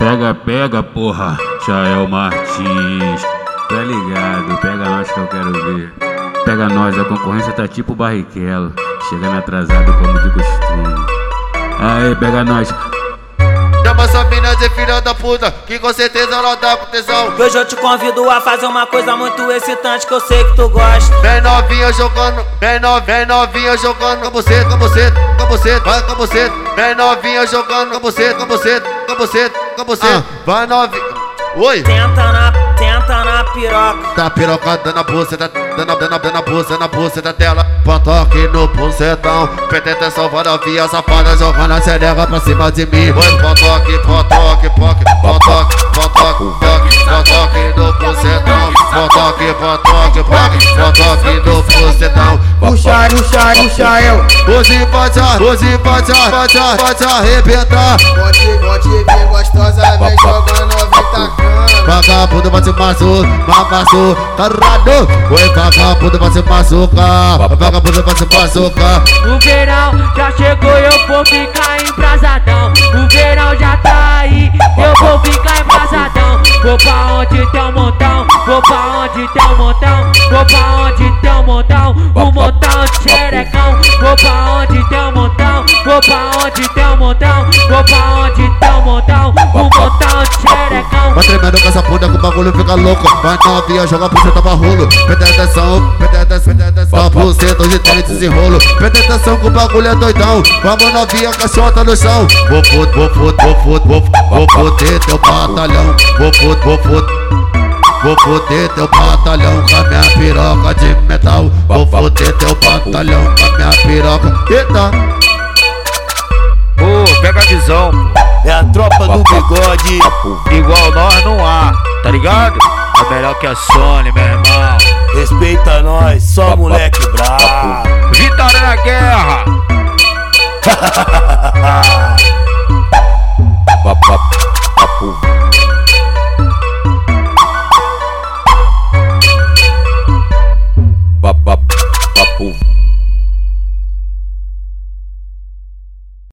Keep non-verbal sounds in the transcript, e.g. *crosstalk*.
Pega, pega, porra, Jael Martins. Tá ligado, pega nós que eu quero ver. Pega nós, a concorrência tá tipo barriquelo. Chegando atrasado como de costume. Aê, pega nós. Chama essa mina de filha da puta, que com certeza ela dá com tesão. Hoje eu te convido a fazer uma coisa muito excitante que eu sei que tu gosta. Vem novinha jogando, vem novinha, vem novinha jogando com você, com você, com você, vai com você. Vem novinha jogando com você, com você, com você, com você, vai novinha. Oi! Tenta na, tenta na piroca. Tá pirocada na buceta, dando, dando, dando a buceta na buceta dela. Pantoque no bucetão, presta atenção, vai novinha safada jogando a xereca pra cima de mim. Oi, pantoque, pantoque, pantoque, pantoque, pantoque, pantoque, pantoque no bucetão. Pantoque, pantoque, pantoque, pantoque no bucetão. Puxa, puxa, puxa eu. Hoje pode, hoje pode, pode, pode arrebentar. Pode, pode Vagabundo vai se machucar, machucar, caralho. Oi, vagabundo vai se machucar, vagabundo vai se machucar. O verão já chegou, eu vou ficar embrasadão. O verão já tá aí, eu vou ficar embrasadão. Vou pra onde tem um montão, vou pra onde tem um montão, vou pra onde tem um montão, um montão de xerecão. Vou pra onde vou pra onde tem um montão, vou pra onde tem um montão, um montão de xerecão. Vai tremendo com essa bunda que o bagulho fica louco. Vai novinha, joga a buceta pra rolo. Presta atenção, presta atenção, presta atenção. A buceta hoje tem desenrolo. Presta atenção que o bagulho é doidão. Vamos novinha, caixota no chão. Vou foder, vou foder, vou foder, vou vou foder teu batalhão. Vou foder, vou foder. Vou foder teu batalhão com a minha piroca de metal. Vou foder teu batalhão com a minha piroca. Eita! Pega a visão, É a tropa do bigode. igual nós não há, tá ligado? É melhor que a Sony, meu irmão. Respeita nós, só moleque brabo. Vitória na guerra! *laughs*